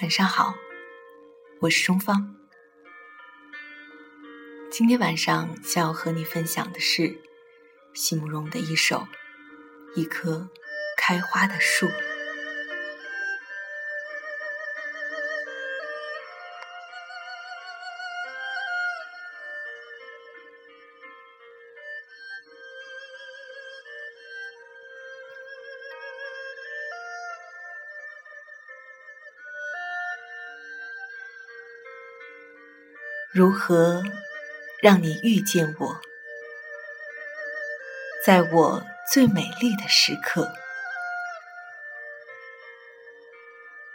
晚上好，我是钟芳。今天晚上想要和你分享的是席慕容的一首《一棵开花的树》。如何让你遇见我，在我最美丽的时刻？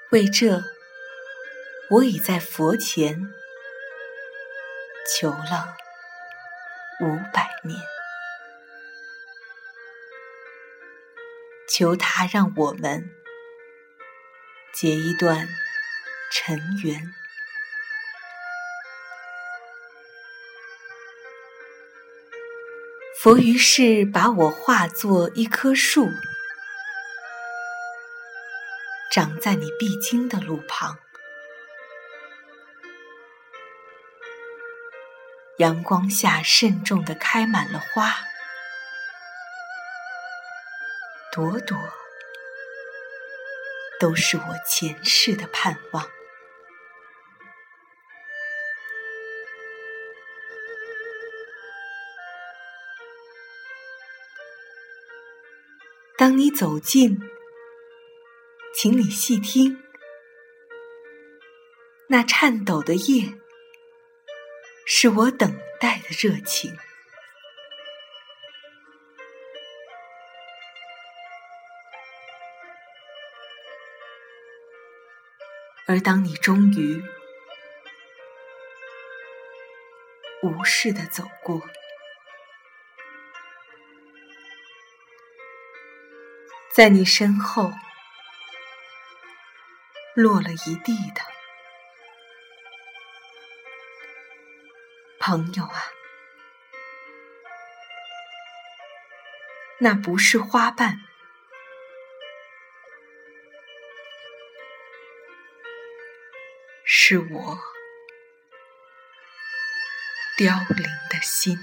为这，我已在佛前求了五百年，求他让我们结一段尘缘。佛于是把我化作一棵树，长在你必经的路旁。阳光下慎重地开满了花，朵朵都是我前世的盼望。当你走近，请你细听，那颤抖的叶，是我等待的热情。而当你终于无视的走过。在你身后落了一地的朋友啊，那不是花瓣，是我凋零的心。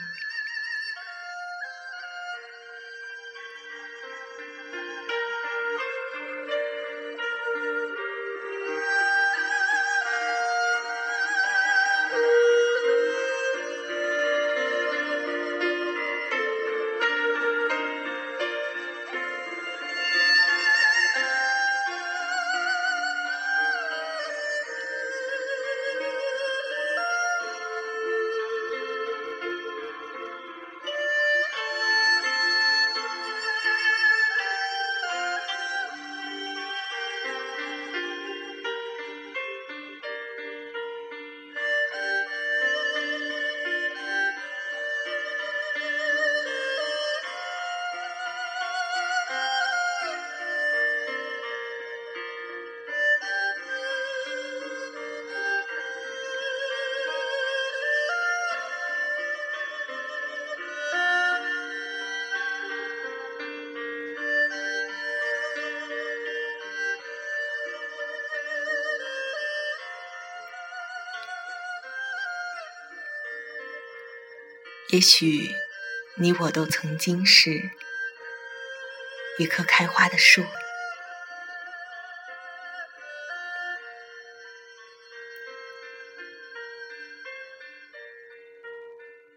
也许你我都曾经是一棵开花的树，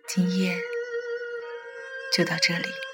今夜就到这里。